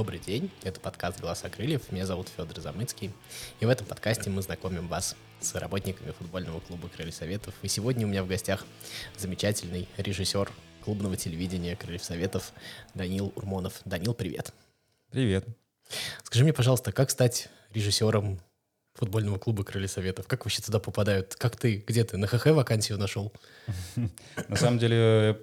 Добрый день, это подкаст «Голоса крыльев», меня зовут Федор Замыцкий, и в этом подкасте мы знакомим вас с работниками футбольного клуба «Крылья Советов», и сегодня у меня в гостях замечательный режиссер клубного телевидения «Крыльев Советов» Данил Урмонов. Данил, привет. Привет. Скажи мне, пожалуйста, как стать режиссером футбольного клуба «Крылья Советов»? Как вообще туда попадают? Как ты, где ты, на ХХ вакансию нашел? На самом деле,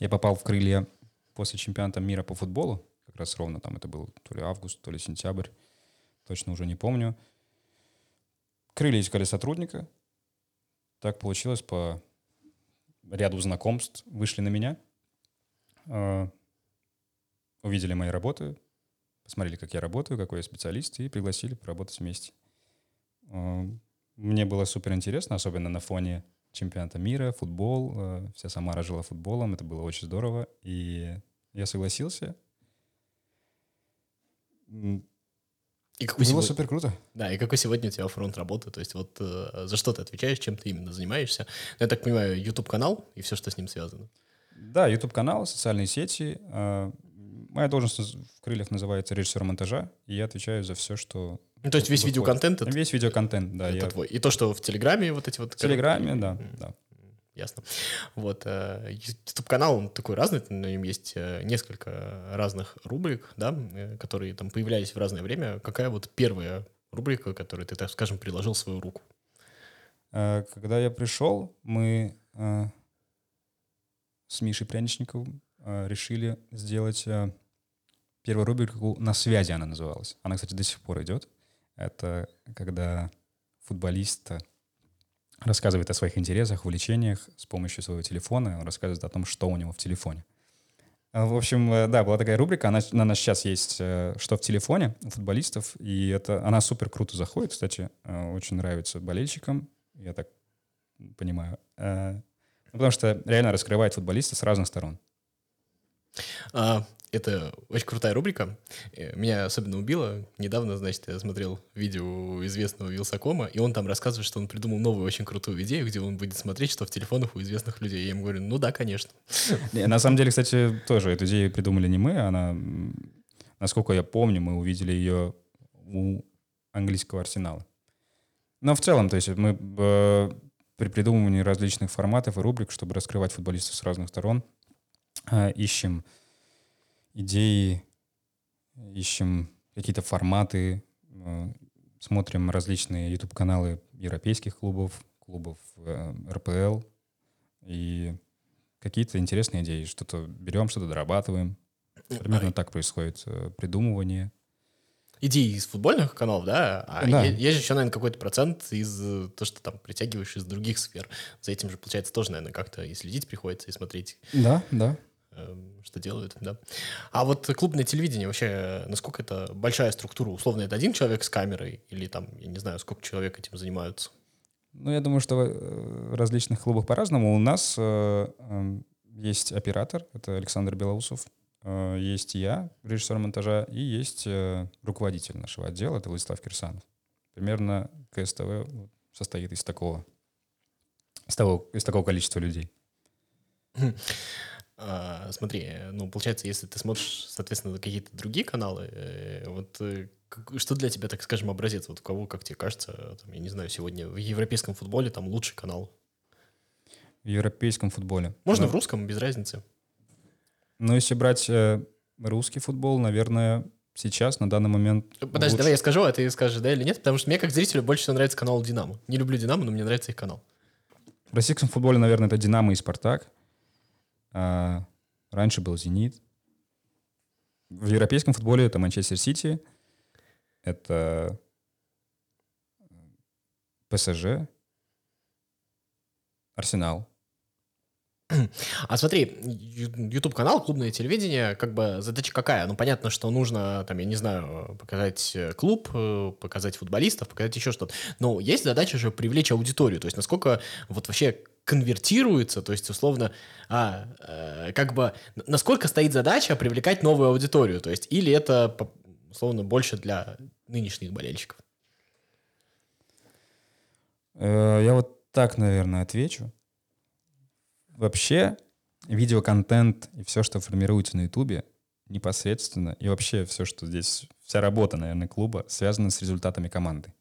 я попал в «Крылья» после чемпионата мира по футболу раз ровно там это был то ли август, то ли сентябрь, точно уже не помню. Крылья искали сотрудника. Так получилось по ряду знакомств. Вышли на меня, э, увидели мои работы, посмотрели, как я работаю, какой я специалист, и пригласили поработать вместе. Э, мне было супер интересно, особенно на фоне чемпионата мира, футбол. Э, вся Самара жила футболом, это было очень здорово. И я согласился, и какой Было сегодня... супер круто. Да, и какой сегодня у тебя фронт работы? То есть вот э, за что ты отвечаешь, чем ты именно занимаешься? Ну, я так понимаю, YouTube-канал и все, что с ним связано. Да, YouTube-канал, социальные сети. Э, моя должность в «Крыльях» называется режиссер монтажа, и я отвечаю за все, что... Ну, то есть весь видеоконтент? Это... Весь видеоконтент, да. Это я... твой. И то, что в Телеграме вот эти вот... В Телеграме, да, да ясно. Вот, э, YouTube-канал, он такой разный, на нем есть э, несколько разных рубрик, да, э, которые там появлялись в разное время. Какая вот первая рубрика, которой ты, так скажем, приложил свою руку? Когда я пришел, мы с Мишей Пряничниковым решили сделать первую рубрику «На связи» она называлась. Она, кстати, до сих пор идет. Это когда футболист рассказывает о своих интересах, увлечениях с помощью своего телефона. Он рассказывает о том, что у него в телефоне. А, в общем, э, да, была такая рубрика, она, она сейчас есть э, «Что в телефоне» у футболистов, и это, она супер круто заходит, кстати, э, очень нравится болельщикам, я так понимаю, ну, потому что реально раскрывает футболиста с разных сторон. А, это очень крутая рубрика. Э, меня особенно убило. Недавно, значит, я смотрел видео известного Вилсакома, и он там рассказывает, что он придумал новую очень крутую идею, где он будет смотреть, что в телефонах у известных людей. Я ему говорю, ну да, конечно. Не, на самом деле, кстати, тоже эту идею придумали не мы. Она, насколько я помню, мы увидели ее у английского арсенала. Но в целом, то есть мы э, при придумывании различных форматов и рубрик, чтобы раскрывать футболистов с разных сторон, э, ищем идеи, ищем какие-то форматы, э, смотрим различные YouTube-каналы европейских клубов, клубов э, РПЛ и какие-то интересные идеи. Что-то берем, что-то дорабатываем. Примерно так происходит э, придумывание. Идеи из футбольных каналов, да? А да. есть еще, наверное, какой-то процент из то, что там притягиваешь из других сфер. За этим же, получается, тоже, наверное, как-то и следить приходится, и смотреть. Да, да. Эм, что делают, да. А вот клубное телевидение вообще, насколько это большая структура? Условно, это один человек с камерой или там, я не знаю, сколько человек этим занимаются? Ну, я думаю, что в различных клубах по-разному. У нас э, э, есть оператор, это Александр Белоусов, э, есть я, режиссер монтажа, и есть э, руководитель нашего отдела, это Владислав Кирсанов. Примерно КСТВ состоит из такого, из того, из такого количества людей. А, смотри, ну, получается, если ты смотришь, соответственно, какие-то другие каналы, э, вот э, что для тебя, так скажем, образец? Вот у кого, как тебе кажется, там, я не знаю, сегодня в европейском футболе там лучший канал? В европейском футболе? Можно ну, в русском, без разницы. Ну, если брать э, русский футбол, наверное, сейчас, на данный момент... Подожди, лучше. давай я скажу, а ты скажешь, да или нет, потому что мне, как зрителю, больше всего нравится канал «Динамо». Не люблю «Динамо», но мне нравится их канал. В российском футболе, наверное, это «Динамо» и «Спартак». А раньше был «Зенит». В европейском футболе это Манчестер Сити, это ПСЖ, Арсенал. А смотри, YouTube-канал, клубное телевидение, как бы задача какая? Ну, понятно, что нужно, там, я не знаю, показать клуб, показать футболистов, показать еще что-то. Но есть задача же привлечь аудиторию. То есть, насколько вот вообще конвертируется, то есть, условно, а, э, как бы, насколько стоит задача привлекать новую аудиторию, то есть, или это, условно, больше для нынешних болельщиков? Э, я вот так, наверное, отвечу. Вообще, видеоконтент и все, что формируется на Ютубе, непосредственно, и вообще все, что здесь, вся работа, наверное, клуба связана с результатами команды.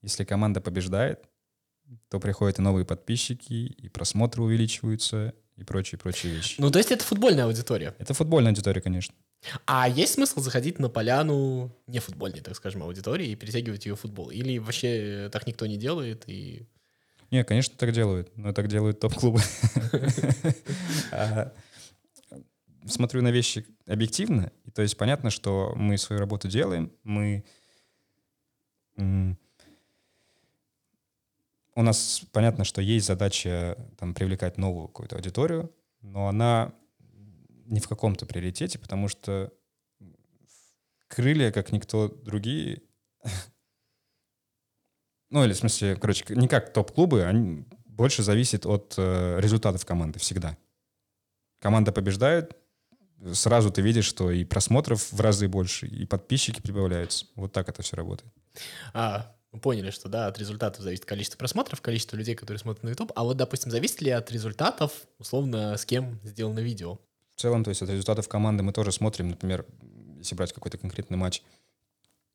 Если команда побеждает, то приходят и новые подписчики, и просмотры увеличиваются, и прочие-прочие вещи. Ну, то есть это футбольная аудитория. Это футбольная аудитория, конечно. А есть смысл заходить на поляну не футбольной, так скажем, аудитории и перетягивать ее в футбол? Или вообще так никто не делает и... Не, конечно, так делают, но так делают топ-клубы. А, смотрю на вещи объективно, то есть понятно, что мы свою работу делаем, мы у нас понятно, что есть задача там привлекать новую какую-то аудиторию, но она не в каком-то приоритете, потому что крылья, как никто другие, ну или в смысле, короче, не как топ-клубы, они больше зависит от э, результатов команды всегда. Команда побеждает, сразу ты видишь, что и просмотров в разы больше, и подписчики прибавляются. Вот так это все работает. А, мы поняли, что да, от результатов зависит количество просмотров, количество людей, которые смотрят на YouTube. А вот, допустим, зависит ли от результатов, условно, с кем сделано видео? В целом, то есть от результатов команды мы тоже смотрим, например, если брать какой-то конкретный матч,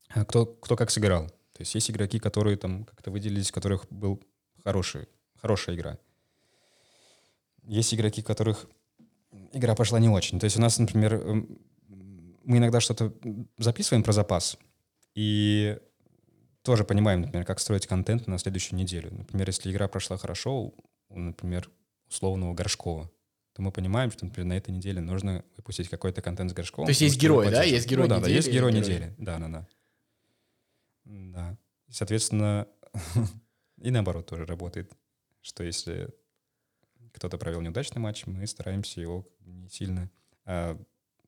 а кто, кто как сыграл. То есть есть игроки, которые там как-то выделились, у которых был хороший, хорошая игра. Есть игроки, которых игра пошла не очень. То есть у нас, например, эм, мы иногда что-то записываем про запас, и тоже понимаем, например, как строить контент на следующую неделю. Например, если игра прошла хорошо, у, например, условного Горшкова, то мы понимаем, что, например, на этой неделе нужно выпустить какой-то контент с Горшковым. То есть есть герой, да? Есть герой ну, недели? Да, есть герой недели. Да, да, соответственно, и наоборот тоже работает, что если кто-то провел неудачный матч, мы стараемся его не сильно а,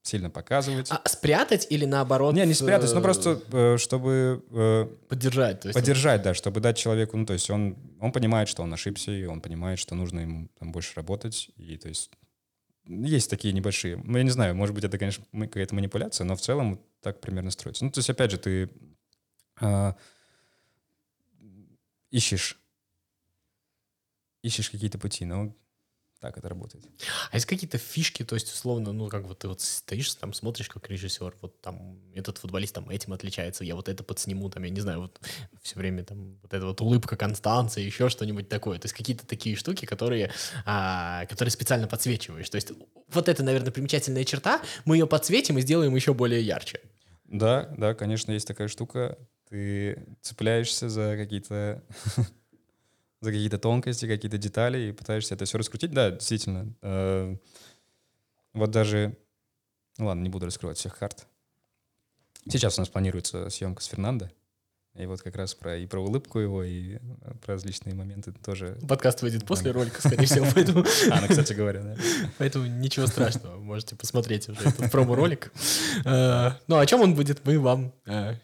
сильно показывать. А спрятать или наоборот? Не, не спрятать, но ну, просто э, чтобы... Э, поддержать. То есть поддержать, да, чтобы дать человеку, ну, то есть он, он понимает, что он ошибся, и он понимает, что нужно ему там больше работать, и то есть есть такие небольшие, ну, я не знаю, может быть, это, конечно, какая-то манипуляция, но в целом так примерно строится. Ну, то есть, опять же, ты э, ищешь ищешь какие-то пути, но так это работает. А есть какие-то фишки, то есть, условно, ну, как вот ты вот стоишь, там, смотришь, как режиссер, вот там, этот футболист там этим отличается, я вот это подсниму, там, я не знаю, вот все время там, вот эта вот улыбка Констанции, еще что-нибудь такое. То есть какие-то такие штуки, которые, а, которые специально подсвечиваешь. То есть вот это, наверное, примечательная черта, мы ее подсветим и сделаем еще более ярче. Да, да, конечно, есть такая штука. Ты цепляешься за какие-то за какие-то тонкости, какие-то детали и пытаешься это все раскрутить. Да, действительно. Э, вот даже... Ну ладно, не буду раскрывать всех карт. Сейчас у нас планируется съемка с Фернандо. И вот как раз про и про улыбку его, и э, про различные моменты тоже. Подкаст выйдет после ролика, скорее всего, поэтому... А, ну, кстати говоря, да. Поэтому ничего страшного, можете посмотреть уже этот промо-ролик. Э, ну, о чем он будет, мы вам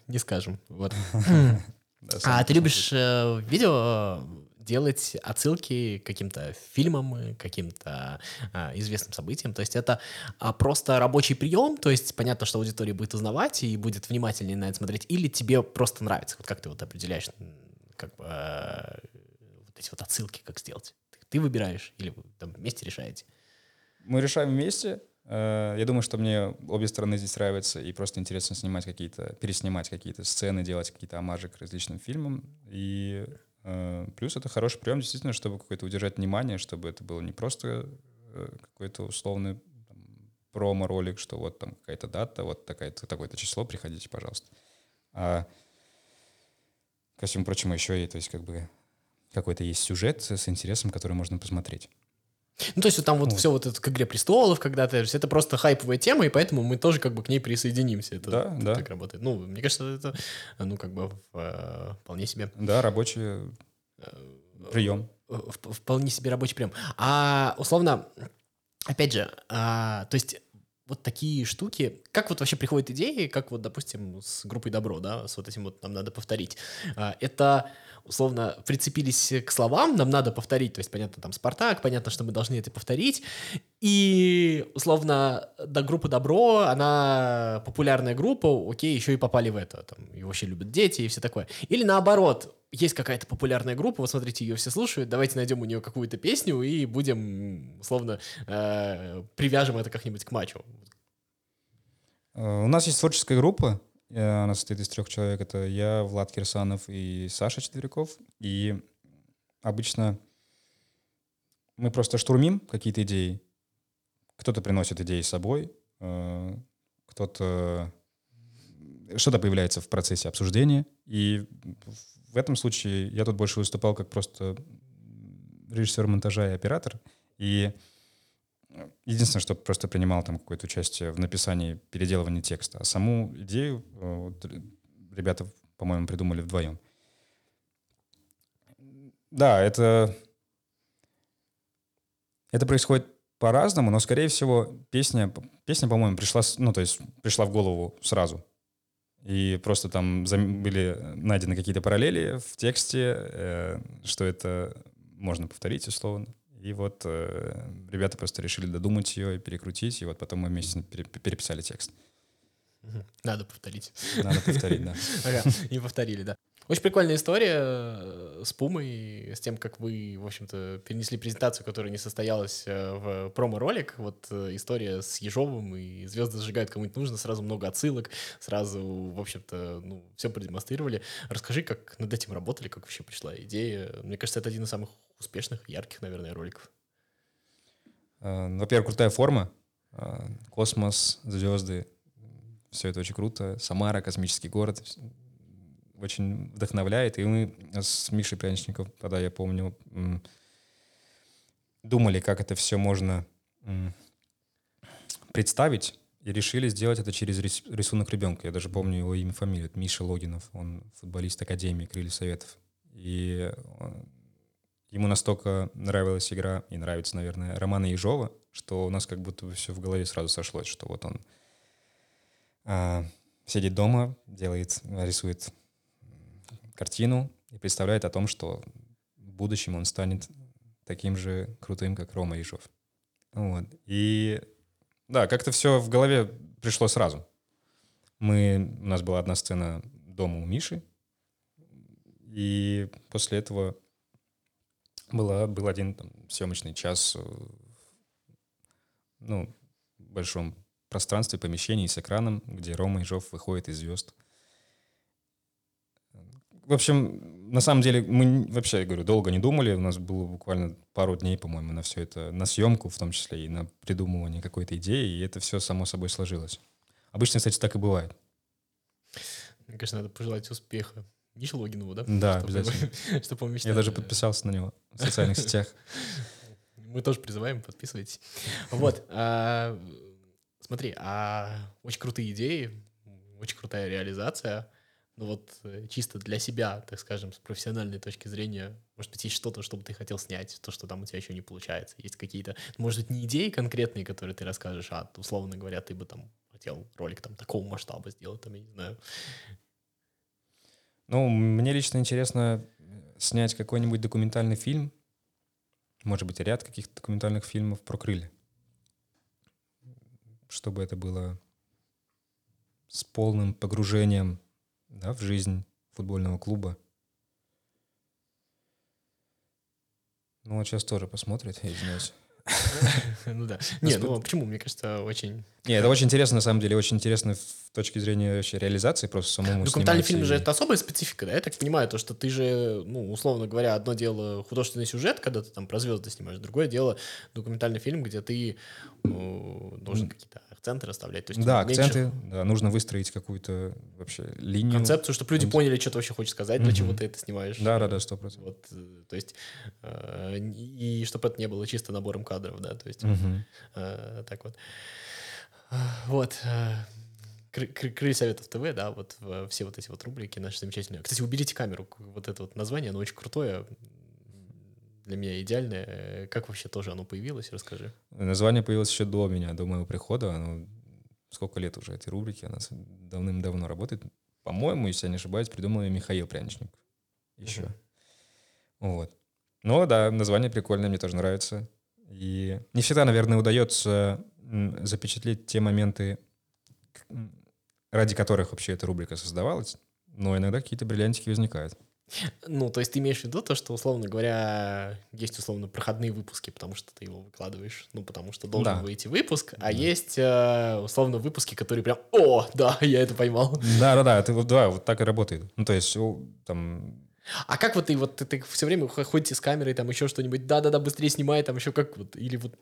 не скажем. Вот. А ты любишь видео делать отсылки к каким-то фильмам, каким-то а, известным событиям. То есть это а, просто рабочий прием, то есть понятно, что аудитория будет узнавать и будет внимательнее на это смотреть, или тебе просто нравится? Вот как ты вот определяешь как бы, а, вот эти вот отсылки, как сделать? Ты, выбираешь или вы там вместе решаете? Мы решаем вместе. Э, я думаю, что мне обе стороны здесь нравятся, и просто интересно снимать какие-то, переснимать какие-то сцены, делать какие-то амажи к различным фильмам. И Э, плюс это хороший прием, действительно, чтобы какое-то удержать внимание, чтобы это было не просто э, какой-то условный промо-ролик, что вот там какая-то дата, вот такая-то, такое-то число, приходите, пожалуйста. А ко всему прочему еще и, то есть как бы какой-то есть сюжет с интересом, который можно посмотреть. Ну, то есть вот там вот, вот. все вот это к «Игре престолов» когда-то, это просто хайповая тема, и поэтому мы тоже как бы к ней присоединимся. Это да, да. так работает. Ну, мне кажется, это, ну, как бы э, вполне себе... Да, рабочий прием. Вполне себе рабочий прием. А, условно, опять же, а, то есть вот такие штуки. Как вот вообще приходят идеи, как вот, допустим, с группой Добро, да, с вот этим вот нам надо повторить. А, это условно прицепились к словам, нам надо повторить, то есть понятно там Спартак, понятно, что мы должны это повторить, и условно до группы Добро, она популярная группа, окей, еще и попали в это, там, и вообще любят дети и все такое. Или наоборот, есть какая-то популярная группа, вот смотрите, ее все слушают, давайте найдем у нее какую-то песню и будем, условно, э, привяжем это как-нибудь к матчу. Э, у нас есть творческая группа, э, она состоит из трех человек. Это я, Влад Кирсанов и Саша Четверяков. И обычно мы просто штурмим какие-то идеи. Кто-то приносит идеи с собой, э, кто-то что-то появляется в процессе обсуждения. И в этом случае я тут больше выступал как просто режиссер монтажа и оператор. И единственное, что просто принимал там какое-то участие в написании, переделывании текста. А саму идею вот, ребята, по-моему, придумали вдвоем. Да, это... Это происходит по-разному, но, скорее всего, песня, песня, по-моему, пришла, ну, то есть пришла в голову сразу. И просто там были найдены какие-то параллели в тексте, э, что это можно повторить условно. И вот э, ребята просто решили додумать ее и перекрутить, и вот потом мы вместе переписали текст. Надо повторить. Надо повторить, да. Ага, и повторили, да. Очень прикольная история э, с Пумой, с тем, как вы, в общем-то, перенесли презентацию, которая не состоялась э, в промо-ролик. Вот э, история с Ежовым и «Звезды зажигают кому-нибудь нужно», сразу много отсылок, сразу, в общем-то, ну, все продемонстрировали. Расскажи, как над этим работали, как вообще пришла идея. Мне кажется, это один из самых успешных, ярких, наверное, роликов. Во-первых, крутая форма. Космос, звезды, все это очень круто. Самара, космический город, очень вдохновляет. И мы с Мишей Пряничников, тогда я помню, думали, как это все можно представить, и решили сделать это через рисунок ребенка. Я даже помню его имя, фамилию. Это Миша Логинов. Он футболист Академии Крылья Советов. И ему настолько нравилась игра, и нравится, наверное, Романа Ежова, что у нас как будто бы все в голове сразу сошлось, что вот он а, сидит дома, делает, рисует картину и представляет о том, что в будущем он станет таким же крутым, как Рома Ежов. Вот. И да, как-то все в голове пришло сразу. Мы, у нас была одна сцена дома у Миши, и после этого была, был один там, съемочный час ну, большом пространстве, помещении с экраном, где Рома Ежов выходит из звезд. В общем, на самом деле мы вообще, я говорю, долго не думали. У нас было буквально пару дней, по-моему, на все это, на съемку в том числе и на придумывание какой-то идеи, и это все само собой сложилось. Обычно, кстати, так и бывает. Мне кажется, надо пожелать успеха Мише Логинову, да? Да, чтобы, обязательно. Чтобы он Я даже подписался на него в социальных сетях. Мы тоже призываем, подписывайтесь. Вот. А, смотри, а очень крутые идеи, очень крутая реализация — ну вот э, чисто для себя, так скажем, с профессиональной точки зрения, может быть, есть что-то, что бы ты хотел снять, то, что там у тебя еще не получается. Есть какие-то, может быть, не идеи конкретные, которые ты расскажешь, а, условно говоря, ты бы там хотел ролик там такого масштаба сделать, там, я не знаю. Ну, мне лично интересно снять какой-нибудь документальный фильм, может быть, ряд каких-то документальных фильмов про крылья. Чтобы это было с полным погружением да, в жизнь футбольного клуба. Ну, вот сейчас тоже посмотрит, я извиняюсь. Ну да. Не, ну почему? Мне кажется, очень... Не, это очень интересно, на самом деле, очень интересно с точки зрения вообще реализации, просто самому Документальный фильм же это особая специфика, да? Я так понимаю, то, что ты же, ну, условно говоря, одно дело художественный сюжет, когда ты там про звезды снимаешь, другое дело документальный фильм, где ты ну, должен какие-то акценты расставлять. То есть да, меньше... акценты, да, нужно выстроить какую-то вообще линию. Концепцию, чтобы люди поняли, что ты вообще хочешь сказать, для чего ты это снимаешь. Да, да, да, сто процентов. Вот, э, то есть, э, и чтобы это не было чисто набором кадров, да, то есть, э, так вот. Вот. Крылья Советов ТВ, да, вот все вот эти вот рубрики наши замечательные. Кстати, уберите камеру, вот это вот название, оно очень крутое, для меня идеальное. Как вообще тоже оно появилось? Расскажи. Название появилось еще до меня, до моего прихода. Оно сколько лет уже этой рубрики, она давным-давно работает. По-моему, если я не ошибаюсь, придумал ее Михаил Пряничник. Еще. Uh-huh. Вот. Но да, название прикольное, мне тоже нравится. И не всегда, наверное, удается запечатлеть те моменты, ради которых вообще эта рубрика создавалась, но иногда какие-то бриллиантики возникают. Ну, то есть ты имеешь в виду то, что, условно говоря, есть, условно, проходные выпуски, потому что ты его выкладываешь, ну, потому что должен Да. выйти выпуск, а есть, э, условно, выпуски, которые прям, о, да, я это поймал. Да-да-да, это вот, да, вот так и работает. Ну, то есть, там, А как вот ты, вот ты, ты все время ходите с камерой, там еще что-нибудь, да-да-да, быстрее снимай, там еще как вот, или вот,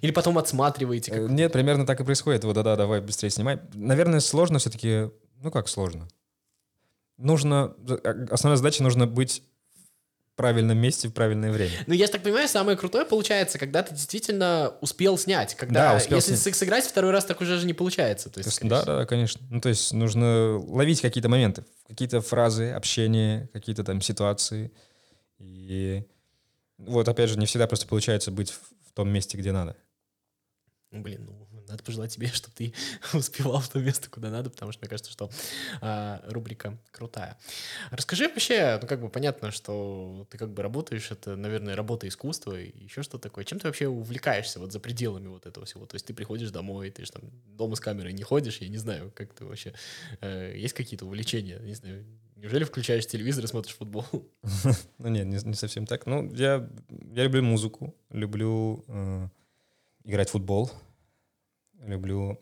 или потом отсматриваете, Э, как... Нет, примерно так и происходит. Вот, да-да, давай быстрее снимай. Наверное, сложно все-таки... Ну, как сложно? Нужно... э, Основная задача нужно быть в правильном месте в правильное время. Ну, я так понимаю, самое крутое получается, когда ты действительно успел снять, когда, Да, успел если снять. сыграть второй раз, так уже же не получается, то есть, Да, всего. да, да, конечно. Ну, то есть нужно ловить какие-то моменты, какие-то фразы, общение, какие-то там ситуации. И вот, опять же, не всегда просто получается быть в том месте, где надо. Блин, ну, надо пожелать тебе, чтобы ты успевал в то место, куда надо, потому что мне кажется, что а, рубрика крутая. Расскажи вообще, ну, как бы понятно, что ты как бы работаешь, это, наверное, работа искусства и еще что такое. Чем ты вообще увлекаешься вот за пределами вот этого всего? То есть ты приходишь домой, ты же там дома с камерой не ходишь, я не знаю, как ты вообще... э, есть какие-то увлечения? Не знаю, неужели включаешь телевизор и смотришь футбол? Ну, нет, не, совсем так. Ну, я, я люблю музыку, люблю э, играть в футбол, люблю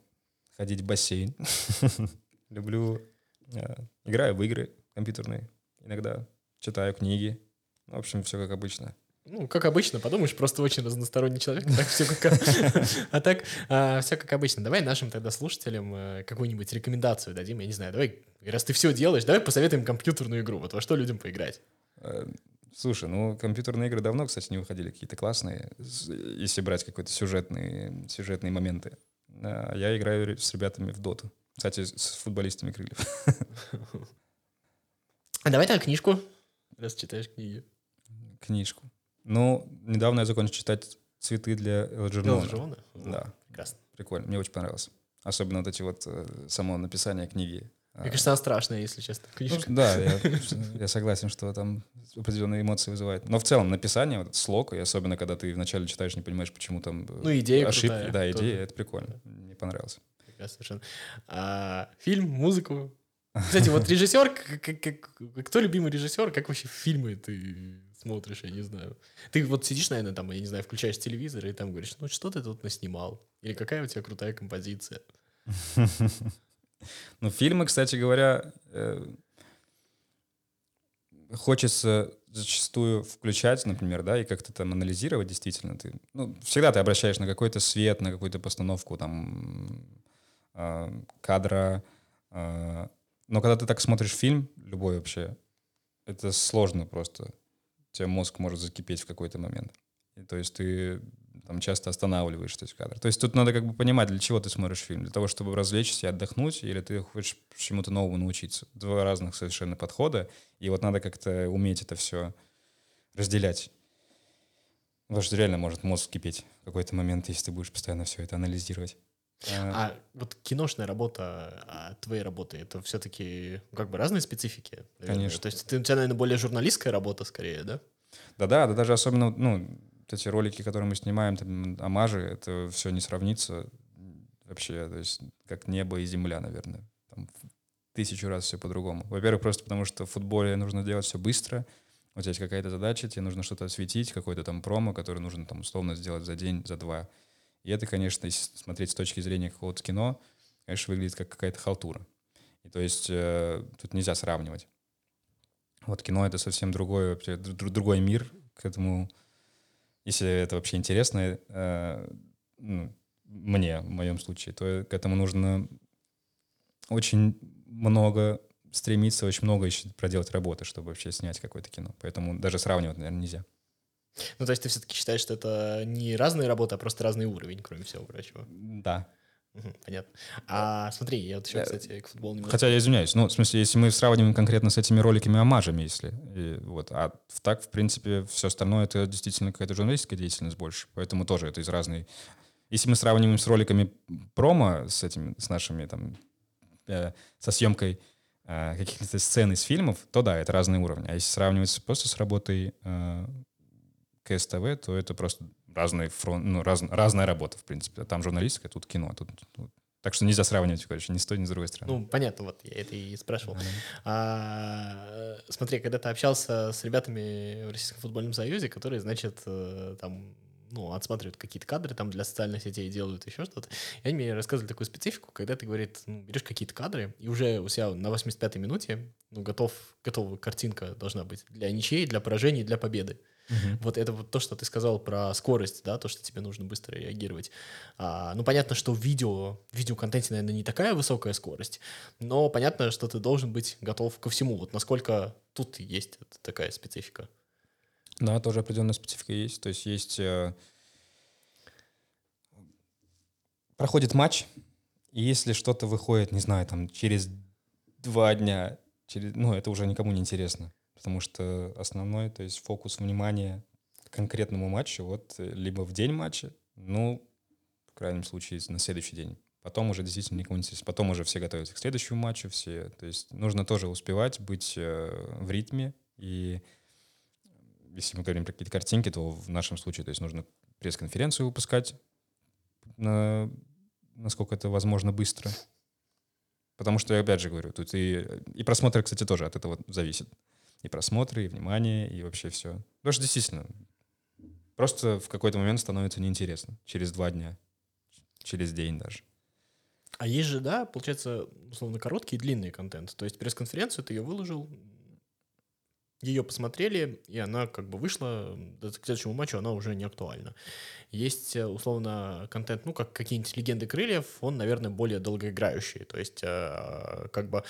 ходить в бассейн, люблю... э, играю в игры компьютерные иногда, читаю книги. В общем, все как обычно. Ну, как обычно, подумаешь, просто очень разносторонний человек, так все как... А так, все как обычно. Давай нашим тогда слушателям э, какую-нибудь рекомендацию дадим, я не знаю, давай, раз ты все делаешь, давай посоветуем компьютерную игру, вот во что людям поиграть. Э, Слушай, ну компьютерные игры давно, кстати, не выходили какие-то классные, если брать какие-то сюжетные, сюжетные моменты. А Я играю с ребятами в доту. Кстати, с- футболистами крыльев. А давай так книжку, раз читаешь книги. Книжку. Ну, недавно я закончил читать «Цветы для Элджернона». Элджернона? Да, Прекрасно. прикольно. Мне очень понравилось. Особенно вот эти вот э, само написание книги. Мне кажется, она страшная, если честно, ну, книжка. да, я, я согласен, что там определенные эмоции вызывает. Но в целом написание, вот этот слог, и особенно когда ты вначале читаешь, не понимаешь, почему там э, Ну, идея ошибки. крутая Да, тоже. идея, это прикольно. Мне понравилось. Прекрасно совершенно. А, фильм, музыку. Кстати, вот режиссер, к- к- к- кто любимый режиссер, как вообще фильмы ты смотришь, я не знаю. Ты вот сидишь, наверное, там, я не знаю, включаешь телевизор и там говоришь, ну что ты тут наснимал? Или какая у тебя крутая композиция? Ну, фильмы, кстати говоря, э, хочется зачастую включать, например, да, и как-то там анализировать действительно. Ты, ну, всегда ты обращаешь на какой-то свет, на какую-то постановку там э, кадра. э, но когда ты так смотришь фильм, любой вообще, это сложно просто. У тебя мозг может закипеть в какой-то момент. И, то есть ты там часто останавливаешь то есть, кадр. То есть тут надо как бы понимать, для чего ты смотришь фильм. Для того, чтобы развлечься и отдохнуть, или ты хочешь чему-то новому научиться. Два разных совершенно подхода. И вот надо как-то уметь это все разделять. Потому что реально может мозг кипеть в какой-то момент, если ты будешь постоянно все это анализировать. А, А вот киношная работа, а твои работы, это все-таки как бы разные специфики? наверное? Конечно. То есть ты, у тебя, наверное, более журналистская работа скорее, да? Да-да, да даже особенно, ну, эти ролики, которые мы снимаем, там, амажи, это все не сравнится вообще, то есть как небо и земля, наверное. Там тысячу раз все по-другому. Во-первых, просто потому что в футболе нужно делать все быстро, у тебя есть какая-то задача, тебе нужно что-то осветить, какой-то там промо, который нужно там условно сделать за день, за два. И это, конечно, если смотреть с точки зрения какого-то кино, конечно, выглядит как какая-то халтура. И то есть э, тут нельзя сравнивать. Вот кино — это совсем другой, вообще, дру- другой мир к этому. Если это вообще интересно, э, ну, мне, в моем случае, то к этому нужно очень много стремиться, очень много еще проделать работы, чтобы вообще снять какое-то кино. Поэтому даже сравнивать, наверное, нельзя. Ну, то есть ты все-таки считаешь, что это не разные работы, а просто разный уровень, кроме всего прочего. Да. Понятно. А смотри, я вот еще, Э, кстати, к футболу немного... Хотя я извиняюсь, ну, в смысле, если мы сравниваем конкретно с этими роликами-омажами, если, и вот, а так, в принципе, все остальное это действительно какая-то журналистская деятельность больше, поэтому тоже это из разной... Если мы сравниваем с роликами промо, с этими, с нашими, там, э, со съемкой э, каких-то сцен из фильмов, то да, это разные уровни. А если сравнивать просто с работой э, КСТВ, то это просто разный фронт, ну, раз- разная работа, в принципе. Там журналистика, тут кино, тут, тут Так что нельзя сравнивать, короче, ни с той, ни с другой стороны. Ну, понятно, вот я это и спрашивал. А, смотри, когда ты общался с ребятами в Российском футбольном союзе, которые, значит, э, там ну, отсматривают какие-то кадры там для социальных сетей, делают еще что-то. И они мне рассказывали такую специфику, когда ты, говорит, ну, берешь какие-то кадры, и уже у себя на 85-й минуте ну, готов, готова картинка должна быть для ничьей, для поражений, для победы. Угу. Вот это вот то, что ты сказал про скорость, да, то, что тебе нужно быстро реагировать. А, ну, понятно, что в видео, в видеоконтенте, наверное, не такая высокая скорость, но понятно, что ты должен быть готов ко всему. Вот насколько тут есть такая специфика. Да, тоже определенная специфика есть. То есть есть... Э, проходит матч, и если что-то выходит, не знаю, там через два дня, через, ну, это уже никому не интересно потому что основной, то есть фокус внимания конкретному матчу, вот либо в день матча, ну, в крайнем случае, на следующий день. Потом уже действительно никому не интересно. Потом уже все готовятся к следующему матчу, все. То есть нужно тоже успевать быть э, в ритме. И если мы говорим про какие-то картинки, то в нашем случае, то есть нужно пресс-конференцию выпускать, на, насколько это возможно быстро. Потому что, я опять же говорю, тут и, и просмотр, кстати, тоже от этого зависит и просмотры, и внимание, и вообще все. Потому что действительно, просто в какой-то момент становится неинтересно. Через два дня, через день даже. А есть же, да, получается, условно, короткий и длинный контент. То есть пресс-конференцию ты ее выложил, ее посмотрели, и она как бы вышла, к следующему матчу она уже не актуальна. Есть, э, условно, контент, ну, как какие-нибудь легенды крыльев, он, наверное, более долгоиграющий. То есть, э, как бы,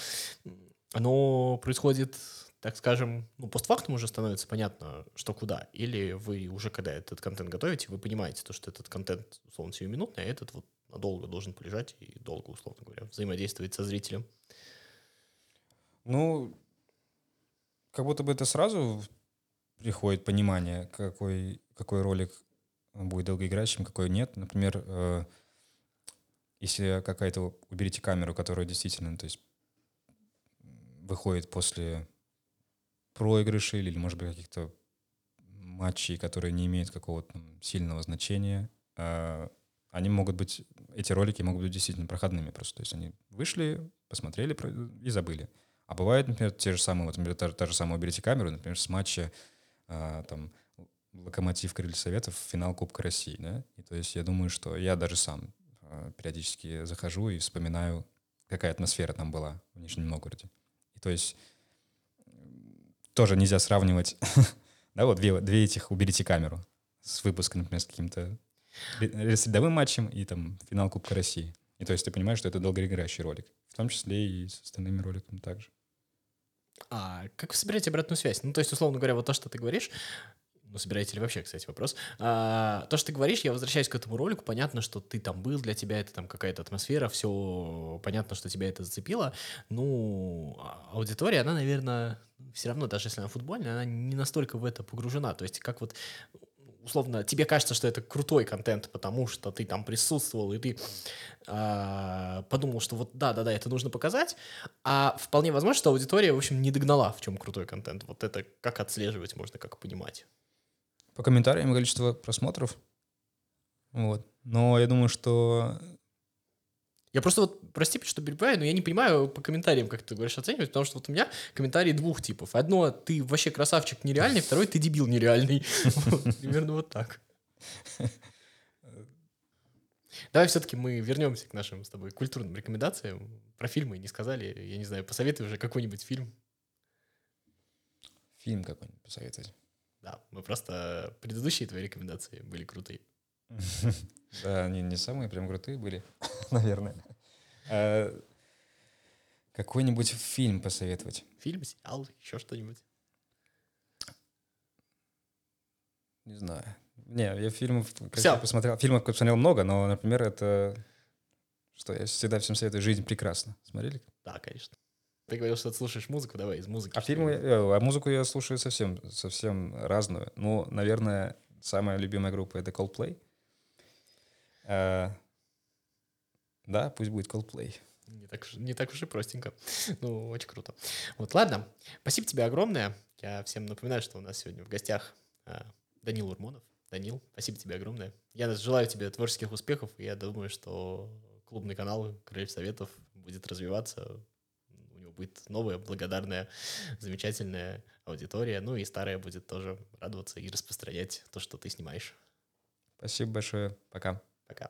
оно происходит так скажем, ну, постфактум уже становится понятно, что куда. Или вы уже, когда этот контент готовите, вы понимаете, то, что этот контент, условно, сиюминутный, а этот вот надолго должен полежать и долго, условно говоря, взаимодействовать со зрителем. Ну, как будто бы это сразу приходит понимание, какой, какой ролик будет долгоиграющим, какой нет. Например, э, если какая-то, уберите камеру, которая действительно, то есть выходит после проигрышей или, может быть, каких-то матчей, которые не имеют какого-то сильного значения, а, они могут быть, эти ролики могут быть действительно проходными просто. То есть они вышли, посмотрели и забыли. А бывает, например, те же самые, вот, например, та, та же самая «Уберите камеру», например, с матча а, там, «Локомотив Крылья Советов» финал Кубка России, да? И то есть я думаю, что я даже сам а, периодически захожу и вспоминаю, какая атмосфера там была в Нижнем Новгороде. И то есть тоже нельзя сравнивать. да, вот две, две этих «Уберите камеру» с выпуском, например, с каким-то рядовым матчем и там финал Кубка России. И то есть ты понимаешь, что это долгоиграющий ролик. В том числе и с остальными роликами также. А как вы собираете обратную связь? Ну, то есть, условно говоря, вот то, что ты говоришь, ну, собираете ли вообще, кстати, вопрос. А, то, что ты говоришь, я возвращаюсь к этому ролику, понятно, что ты там был, для тебя это там какая-то атмосфера, все понятно, что тебя это зацепило. Ну, а аудитория, она, наверное, все равно, даже если она футбольная, она не настолько в это погружена. То есть, как вот условно, тебе кажется, что это крутой контент, потому что ты там присутствовал, и ты э, подумал, что вот да-да-да, это нужно показать, а вполне возможно, что аудитория, в общем, не догнала, в чем крутой контент. Вот это как отслеживать можно, как понимать. По комментариям количество просмотров. Вот. Но я думаю, что... Я просто вот, прости, что перебиваю, но я не понимаю по комментариям, как ты говоришь, оценивать, потому что вот у меня комментарии двух типов. Одно, ты вообще красавчик нереальный, второй, ты дебил нереальный. Примерно вот так. Давай все-таки мы вернемся к нашим с тобой культурным рекомендациям. Про фильмы не сказали. Я не знаю, посоветуй уже какой-нибудь фильм. Фильм какой-нибудь посоветовать. Да, мы просто... Предыдущие твои рекомендации были крутые. Да, они не самые прям крутые были, наверное. А, какой-нибудь фильм посоветовать? Фильм, сериал, еще что-нибудь? Не знаю. Не, я фильмов посмотрел. Фильмов посмотрел много, но, например, это... Что, я всегда всем советую «Жизнь прекрасна». Смотрели? Да, конечно. Ты говорил, что ты слушаешь музыку, давай из музыки. А фильмы, э, а музыку я слушаю совсем, совсем разную. Ну, наверное, самая любимая группа это Coldplay. А, да, пусть будет Coldplay. Не так, не так уж и простенько. Ну, очень круто. Вот, ладно. Спасибо тебе огромное. Я всем напоминаю, что у нас сегодня в гостях а, Данил Урмонов. Данил, спасибо тебе огромное. Я желаю тебе творческих успехов, и я думаю, что клубный канал Крыльев Советов будет развиваться, у него будет новая, благодарная, замечательная аудитория, ну и старая будет тоже радоваться и распространять то, что ты снимаешь. Спасибо большое. Пока. Acá.